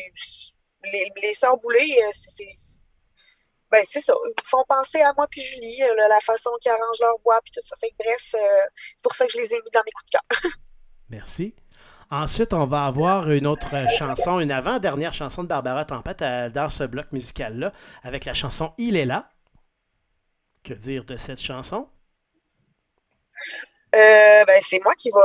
les, les sœurs Boulay, euh, c'est. Ben, c'est ça. Ils font penser à moi puis Julie, la façon qu'ils arrangent leur voix puis tout ça. Fait que bref, c'est pour ça que je les ai mis dans mes coups de cœur. <laughs> Merci. Ensuite, on va avoir une autre chanson, une avant-dernière chanson de Barbara Tempête dans ce bloc musical-là, avec la chanson Il est là. Que dire de cette chanson? Euh, ben, c'est moi qui va.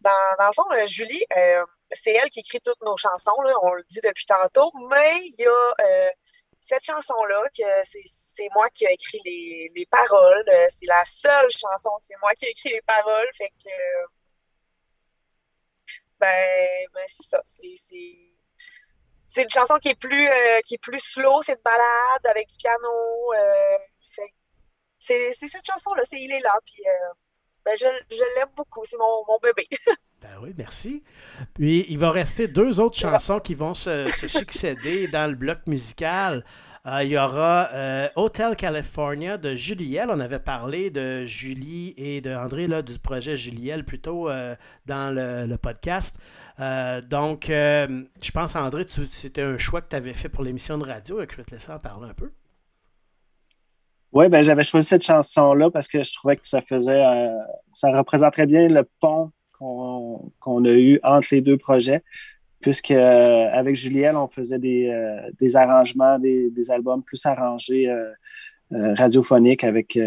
Dans, dans le fond, euh, Julie, euh, c'est elle qui écrit toutes nos chansons, là, on le dit depuis tantôt, mais il y a cette chanson-là que c'est moi qui ai écrit les, les paroles. C'est la seule chanson, c'est moi qui ai écrit les paroles. Fait que. Ben, ben c'est ça. C'est une chanson qui est plus qui est plus slow, c'est une balade avec du piano. c'est cette chanson-là, c'est Il est là. Puis ben, je, l'aime beaucoup. C'est mon, bébé. <laughs> ben oui, merci. Puis il va rester deux autres chansons qui vont se, succéder dans le bloc musical. Euh, il y aura euh, Hotel California de Juliel. On avait parlé de Julie et de André là, du projet Juliel plutôt euh, dans le, podcast. donc, je pense, André, c'était un choix que tu avais fait pour l'émission de radio et que je vais te laisser en parler un peu. Oui, ben, j'avais choisi cette chanson-là parce que je trouvais que ça faisait, euh, ça représenterait bien le pont qu'on a eu entre les deux projets, puisque euh, avec Juliette, on faisait des, euh, des arrangements, des, des, albums plus arrangés radiophoniques avec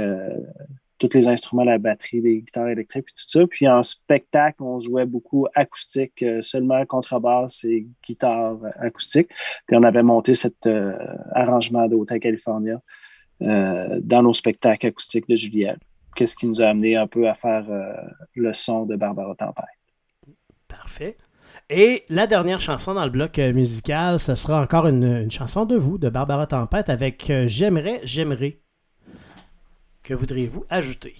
tous les instruments, la batterie, les guitares électriques, puis tout ça. Puis en spectacle, on jouait beaucoup acoustique, seulement contrebasse et guitare acoustique. Puis on avait monté cet arrangement d'Hotel California. Euh, dans nos spectacles acoustiques de Juliette. Qu'est-ce qui nous a amené un peu à faire euh, le son de Barbara Tempête? Parfait. Et la dernière chanson dans le bloc euh, musical, ce sera encore une, chanson de vous, de Barbara Tempête, avec J'aimerais, j'aimerais. Que voudriez-vous ajouter?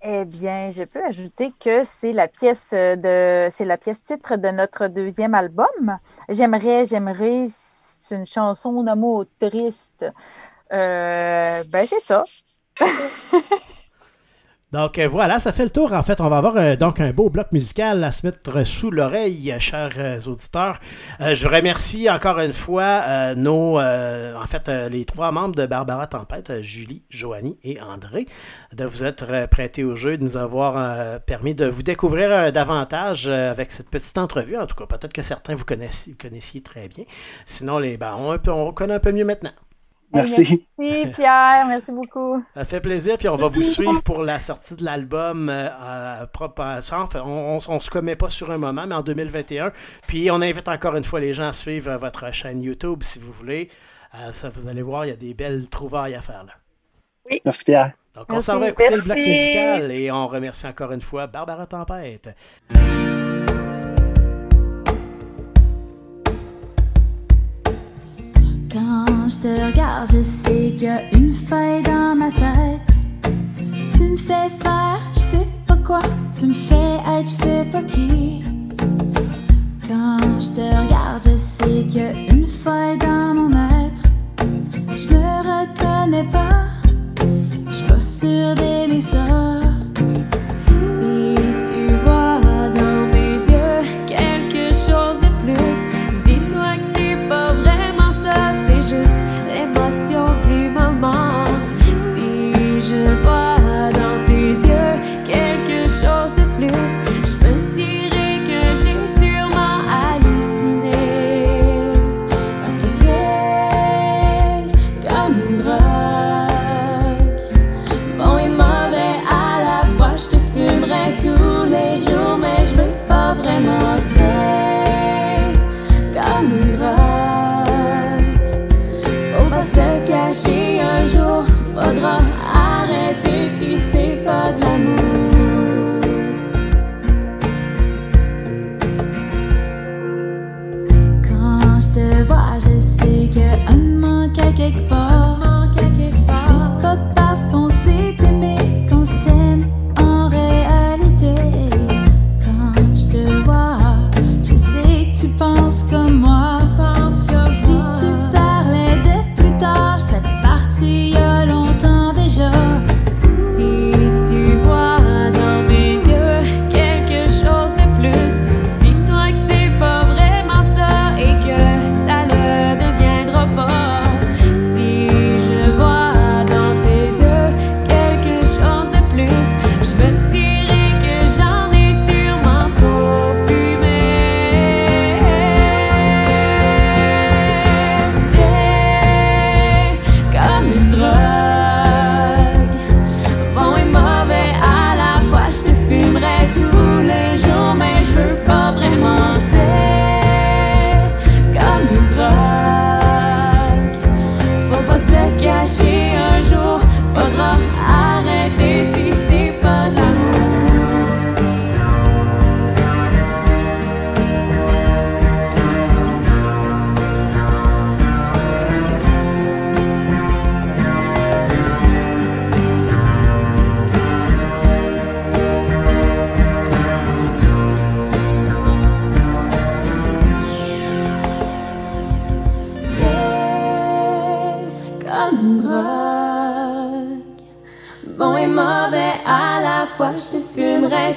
Eh bien, je peux ajouter que c'est la pièce de c'est la pièce titre de notre deuxième album. J'aimerais, j'aimerais, c'est une chanson d'amour triste. Euh, ben, c'est ça. <laughs> Donc euh, voilà, ça fait le tour. En fait, on va avoir euh, donc un beau bloc musical à se mettre sous l'oreille, chers auditeurs. je remercie encore une fois nos, en fait, les trois membres de Barbara Tempête, Julie, Joanie et André, de vous être prêtés au jeu, de nous avoir permis de vous découvrir davantage avec cette petite entrevue. En tout cas, peut-être que certains vous connaissiez, très bien. Sinon, les, ben, on, on connaît un peu mieux maintenant. Merci. Merci Pierre, merci beaucoup. Ça fait plaisir, puis on va vous suivre pour la sortie de l'album euh, propre. on, ne se commet pas sur un moment, mais en 2021. Puis on invite encore une fois les gens à suivre votre chaîne YouTube si vous voulez. Euh, ça, vous allez voir, il y a des belles trouvailles à faire là. Oui. Merci Pierre. Donc on s'en va écouter le bloc musical et on remercie encore une fois Barbara Tempête. Quand je te regarde, je sais qu'il y a une faille dans ma tête. Tu me fais faire, je sais pas quoi. Tu me fais être, je sais pas qui. Quand je te regarde, je sais qu'il y a une faille dans mon être. Je me reconnais pas, je suis pas sûre d'aimer.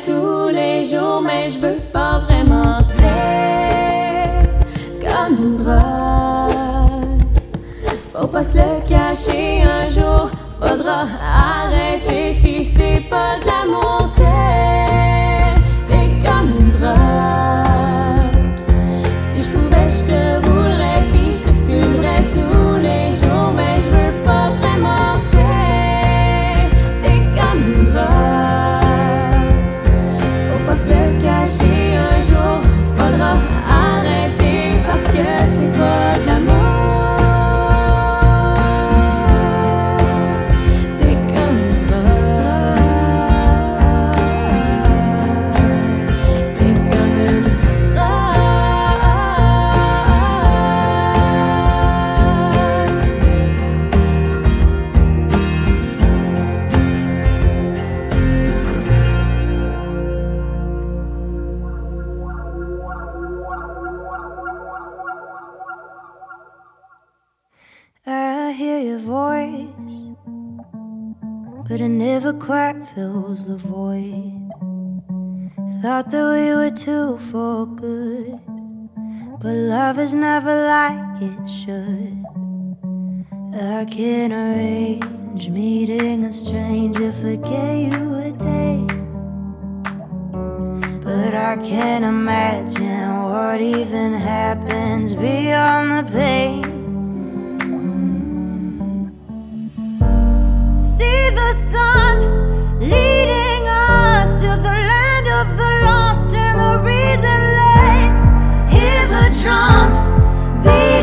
Tous les jours, mais je veux pas vraiment comme une drogue. Faut pas se le cacher un jour, faudra arrêter si c'est pas de l'amour. Fills the void. Thought that we were two for good, but love is never like it should. I can arrange meeting a stranger, forget you a day. But I can't imagine what even happens beyond the pain. See the sun leading us to the land of the lost and the. Hear the drum beating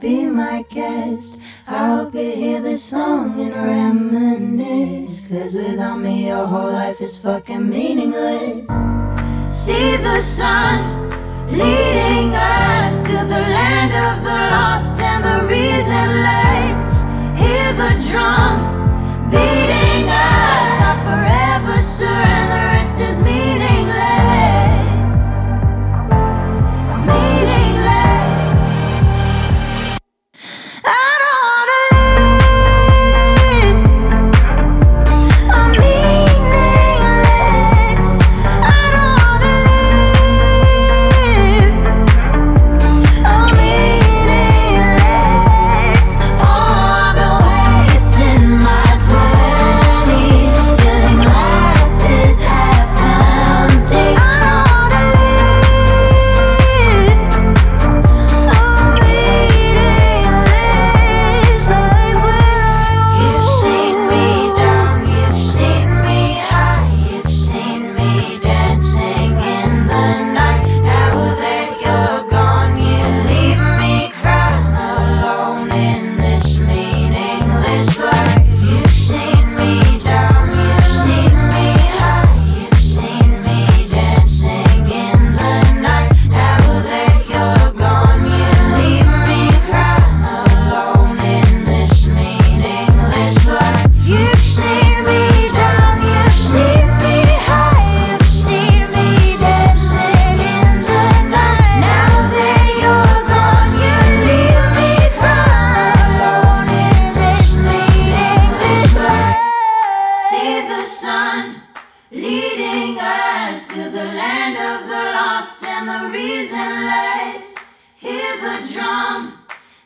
be my guest. I hope you hear this song and reminisce. Cause without me, your whole life is fucking meaningless. See the sun leading us to the land of the lost and the reasonless. Hear the drum beating us. I forever surrender. Rest is meaningless.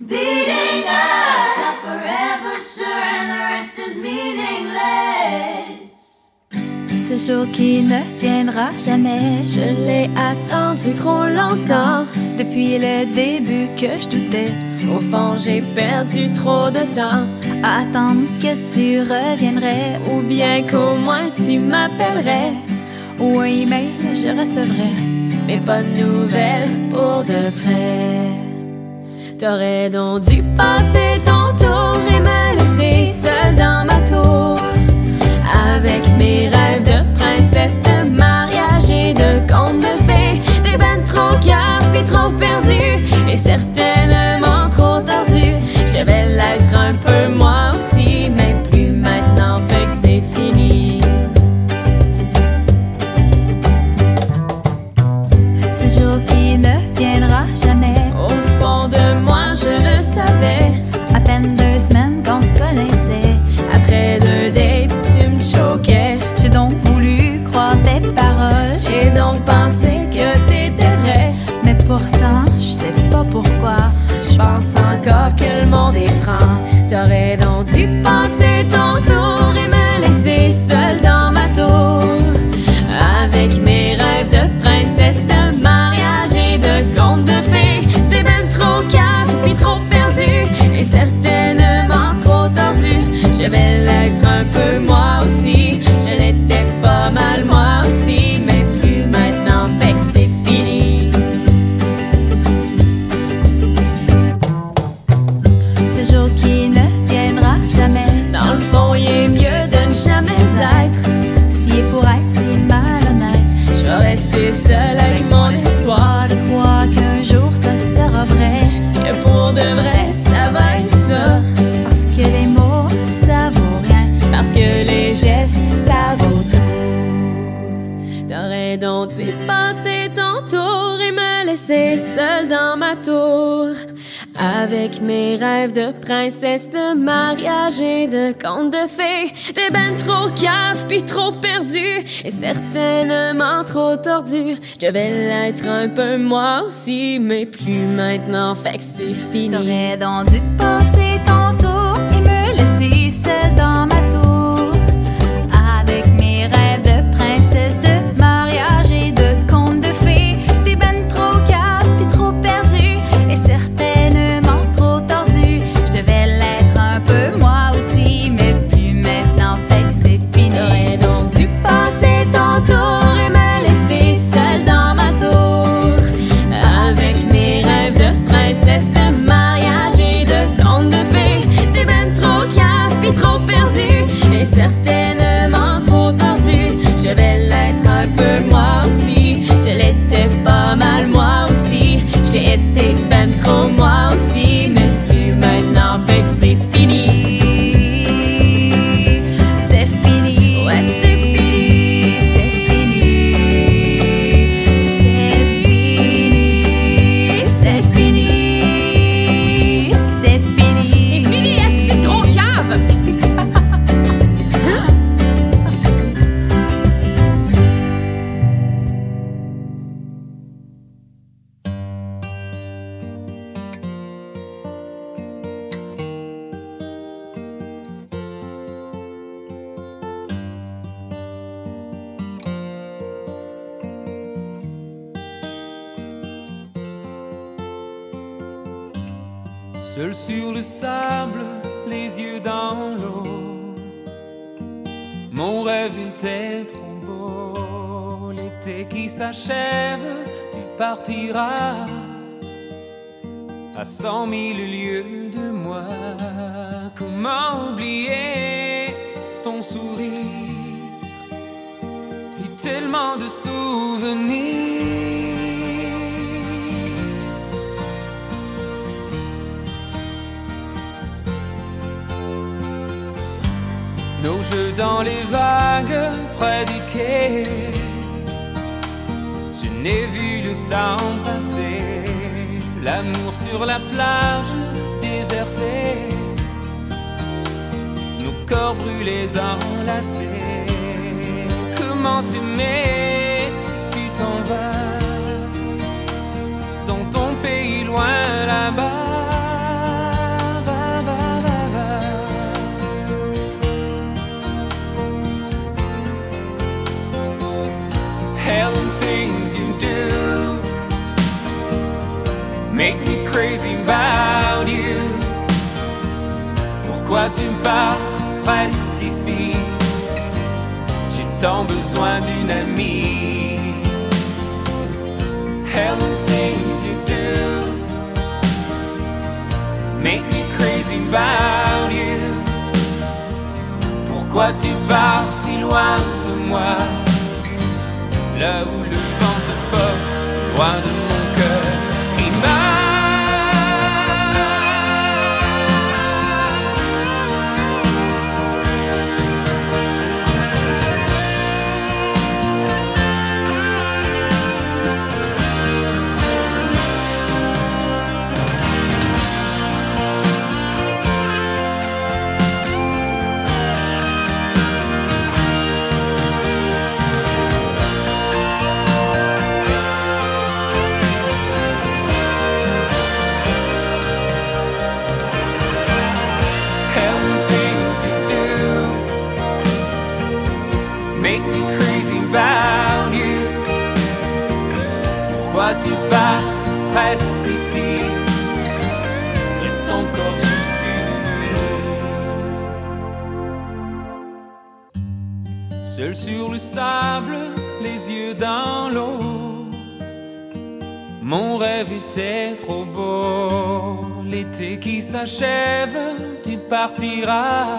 beating us. Forever is meaningless. Ce jour qui ne viendra jamais, je l'ai attendu trop longtemps. Depuis le début que je doutais, au fond j'ai perdu trop de temps. À attendre que tu reviendrais, ou bien qu'au moins tu m'appellerais. Ou un email je recevrais, Mes bonnes nouvelles pour de vrai. T'aurais donc dû passer ton tour et me laisser seule dans ma tour. Avec mes rêves de princesse, de mariage et de conte de fées. T'es ben trop cave et trop perdu et certainement trop tordu. Je vais l'être un peu moins. avec mes rêves de princesse, de mariage et de conte de fées. T'es ben trop cave puis trop perdu et certainement trop tordu. Je vais l'être un peu moi aussi, mais plus maintenant, fait que c'est fini. nos jeux dans les vagues près du quai. Je n'ai vu le temps passer, l'amour sur la plage désertée, nos corps brûlés enlacés. Comment t'aimer? Make me crazy about you. Pourquoi tu pars, reste ici? J'ai tant besoin d'une amie. Hell and things you do make me crazy about you. Pourquoi tu pars si loin de moi, là où le vent te porte, loin de moi? Reste encore juste une Seul sur le sable, les yeux dans l'eau. Mon rêve était trop beau. L'été qui s'achève, tu partiras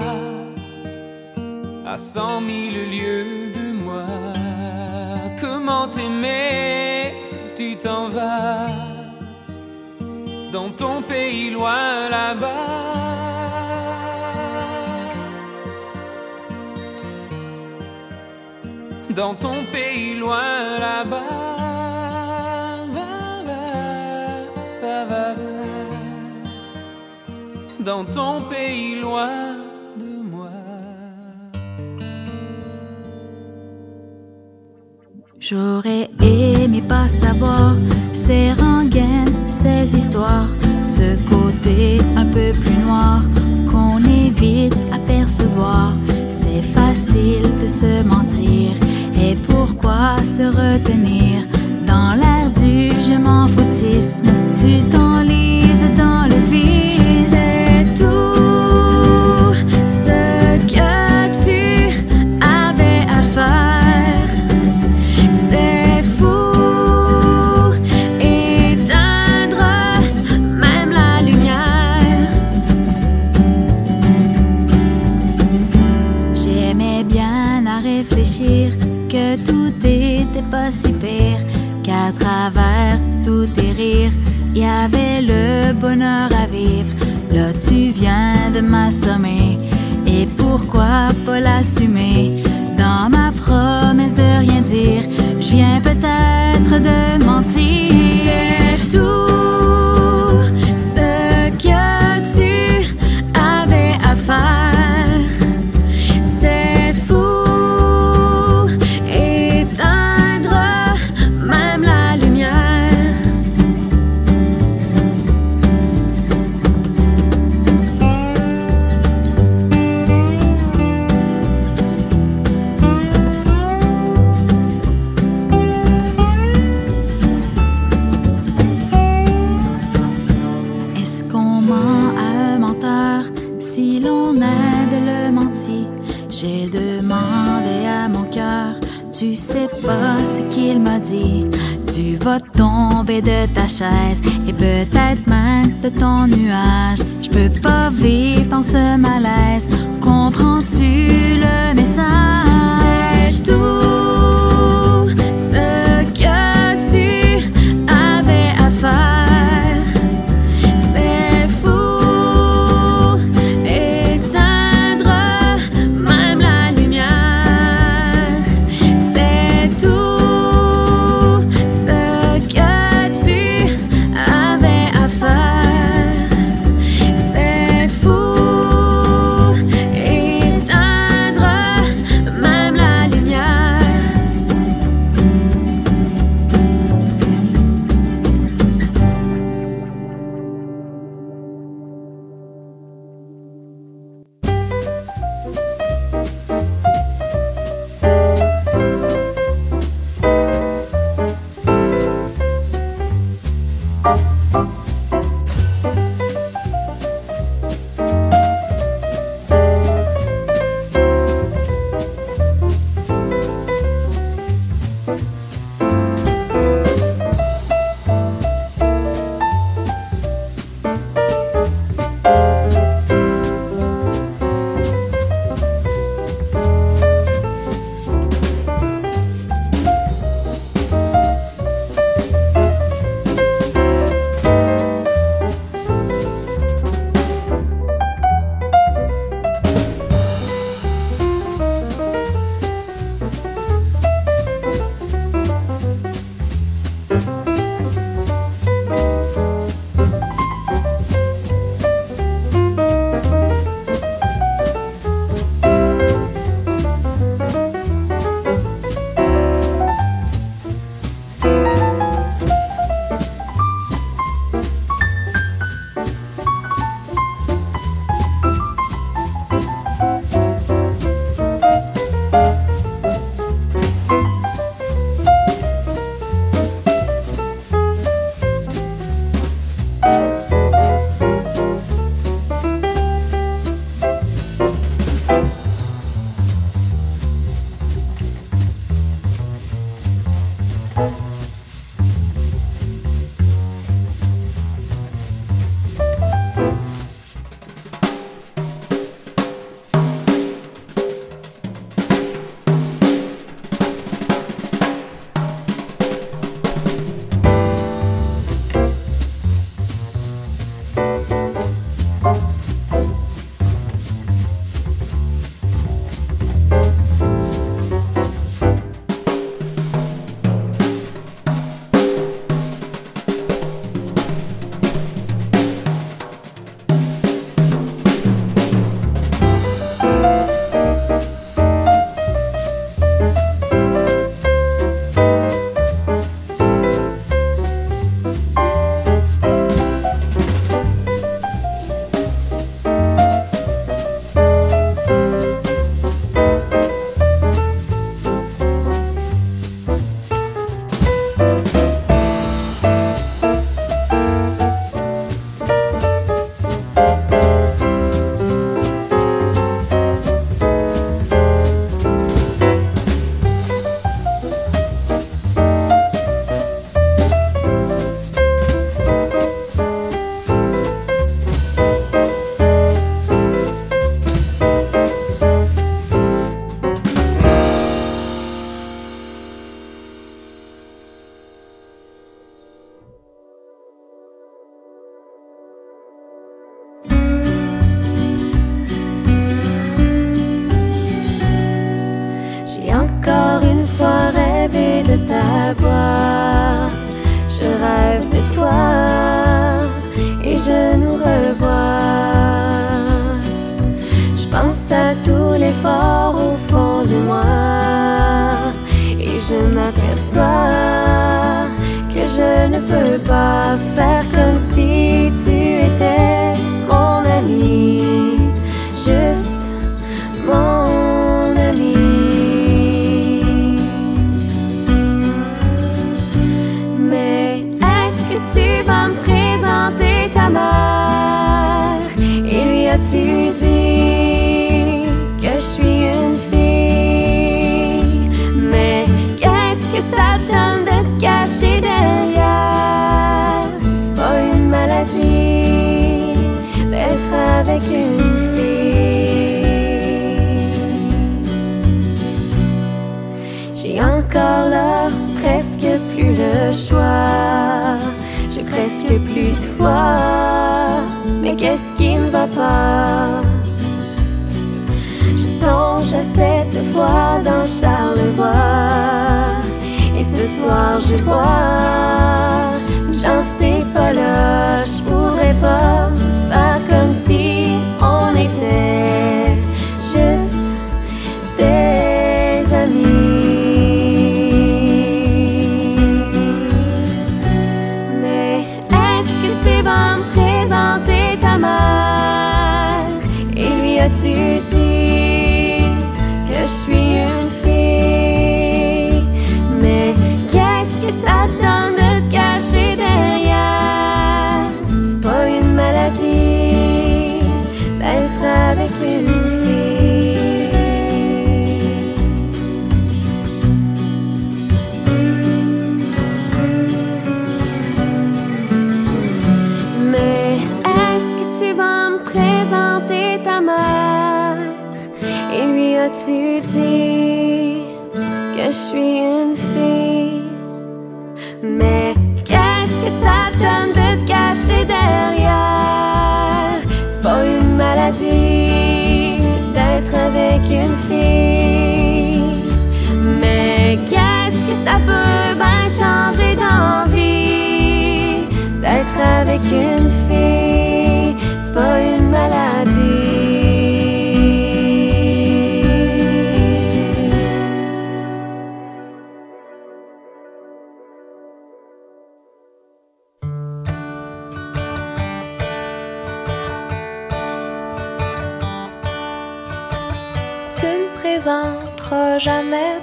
à cent mille lieues de moi. Comment t'aimer si tu t'en vas? Dans ton pays loin là-bas. Dans ton pays loin là-bas. Dans ton pays loin de moi. J'aurais aimé pas savoir ces rengaines, ces histoires, ce côté un peu plus noir qu'on évite à percevoir. C'est facile de se mentir. Et pourquoi se retenir? Dans l'air du je m'en foutisme, du t'enlise dans bonheur à vivre. Là, tu viens de m'assommer, et pourquoi pas l'assumer? Dans ma promesse de rien dire, je viens peut-être de mentir. Tu vas tomber de ta chaise et peut-être même de ton nuage. Je peux pas vivre dans ce malaise. Comprends-tu le message? C'est tout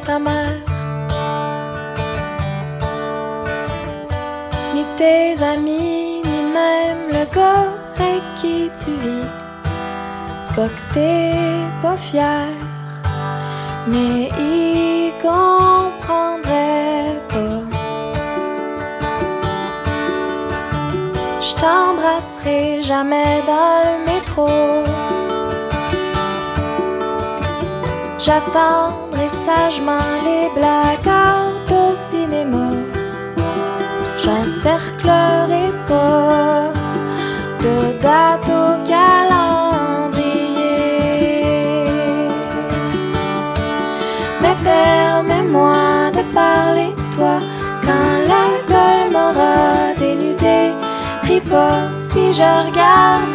ta mère. Ni tes amis, ni même le gars avec qui tu vis. C'est pas que t'es pas fier, mais il comprendrait pas. Je t'embrasserai jamais dans le métro. J'attendrai sagement les blackouts au cinéma. J'encerclerai pas de date au calendrier. Mais permets-moi de parler de toi quand l'alcool m'aura dénudé. Ris pas si je regarde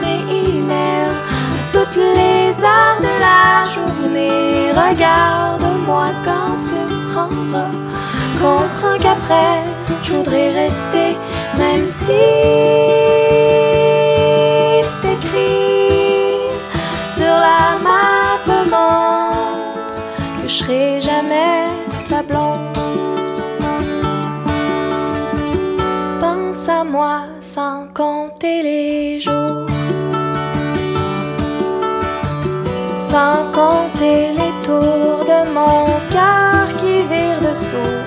les heures de la journée. Regarde-moi quand tu me prendras. Comprends qu'après, je voudrais rester, même si c'est écrit sur la map montre que je serai jamais Sans compter les tours de mon cœur qui vire de sourd.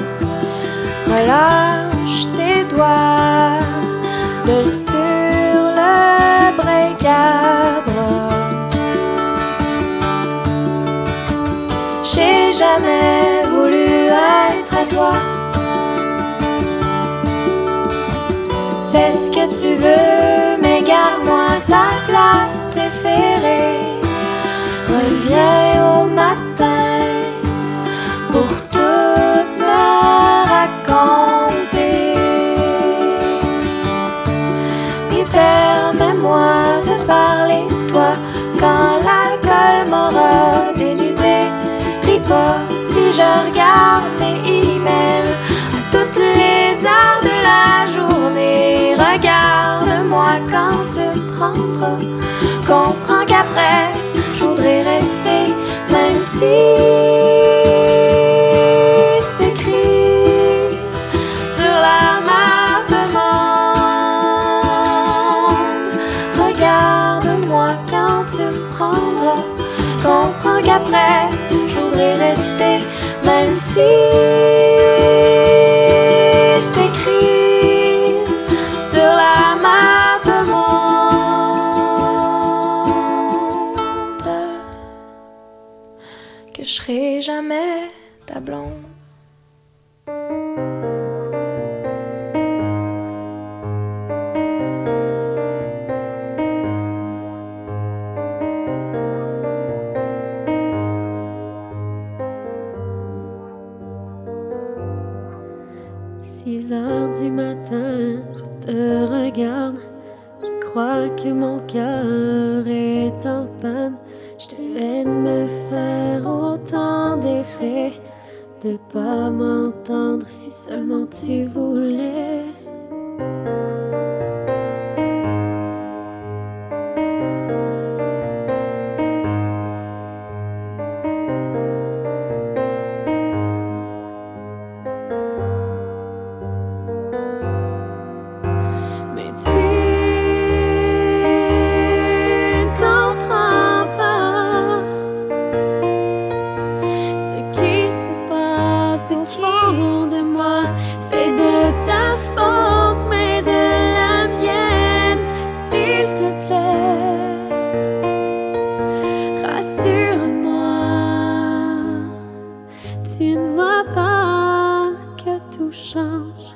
Relâche tes doigts de sur le bras. J'ai jamais voulu être à toi. Fais ce que tu veux, mais garde-moi ta place préférée au matin pour tout me raconter. Et permets-moi de parler de toi quand l'alcool m'aura dénudé. Ris pas si je regarde mes emails à toutes les heures de la journée. Regarde-moi quand se prendre, comprends même si c'est écrit sur la map. Regarde-moi quand tu me prendras, comprends qu'après, je voudrais rester, même si. tout change.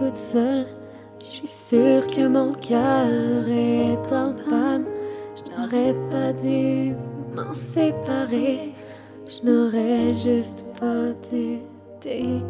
toute seule. Je suis sûre que mon cœur est en panne. Je n'aurais pas dû m'en séparer. Je n'aurais juste pas dû t'écrire.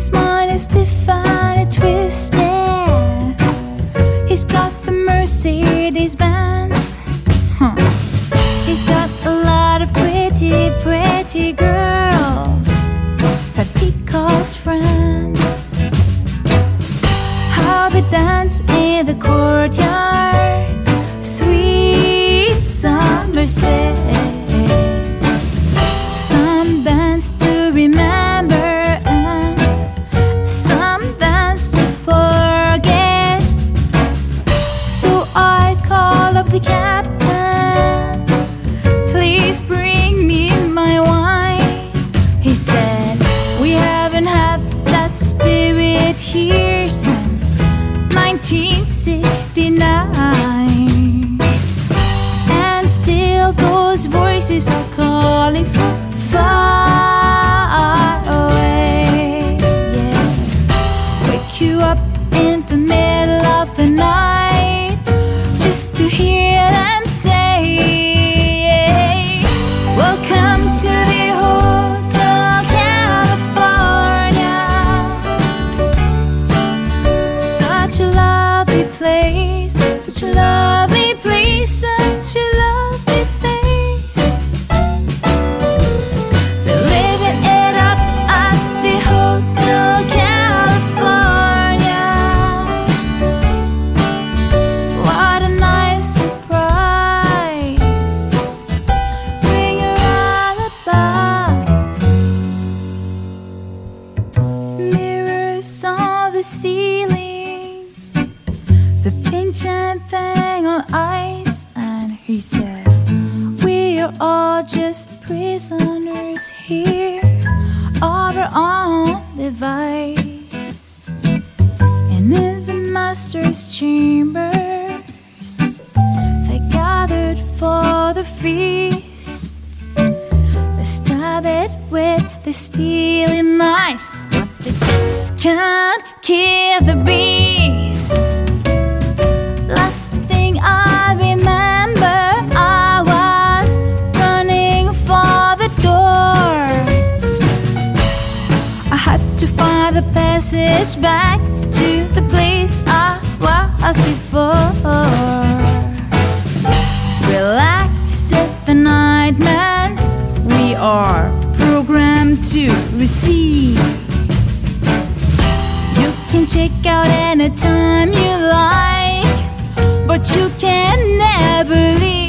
smartest if I twist it. He's got the Mercedes Benz. Huh. He's got a lot of pretty, pretty girls that he calls friends. How they dance in the courtyard, sweet summer sweat. Can't kill the beast. Last thing I remember, I was running for the door. I had to find the passage back to the place I was before. Relax, said the nightman. We are programmed to receive. Can check out anytime you like, but you can never leave.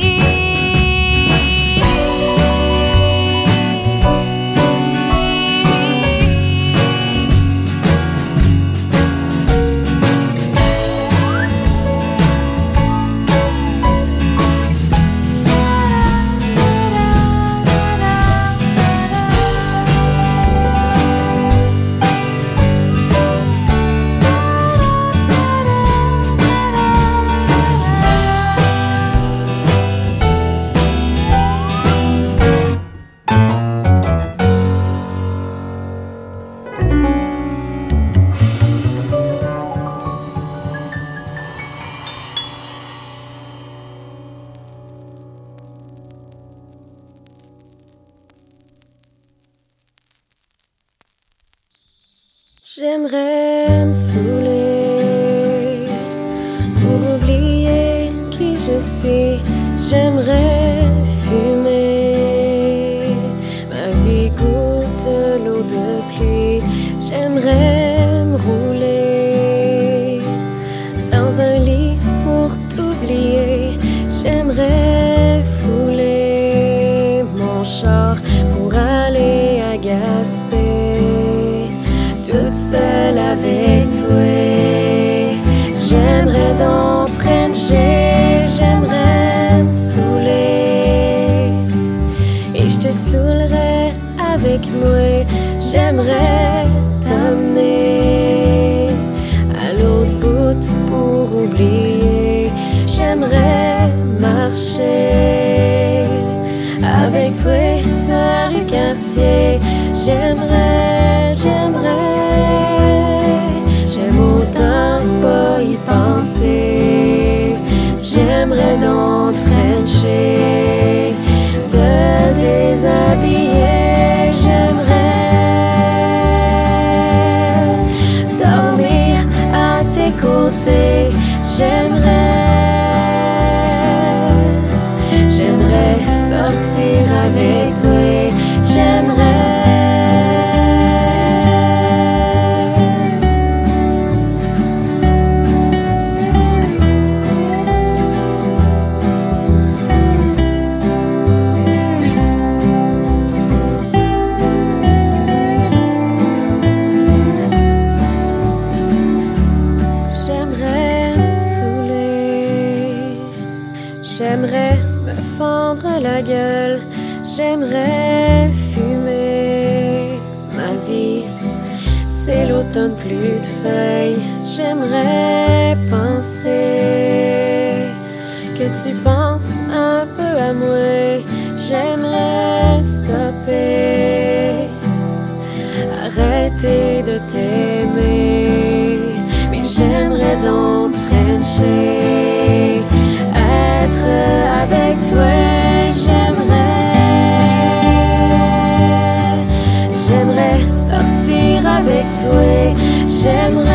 Avec toi sur le quartier. J'aimerais, j'aimerais, j'aime autant pas y penser. J'aimerais donc j'aimerais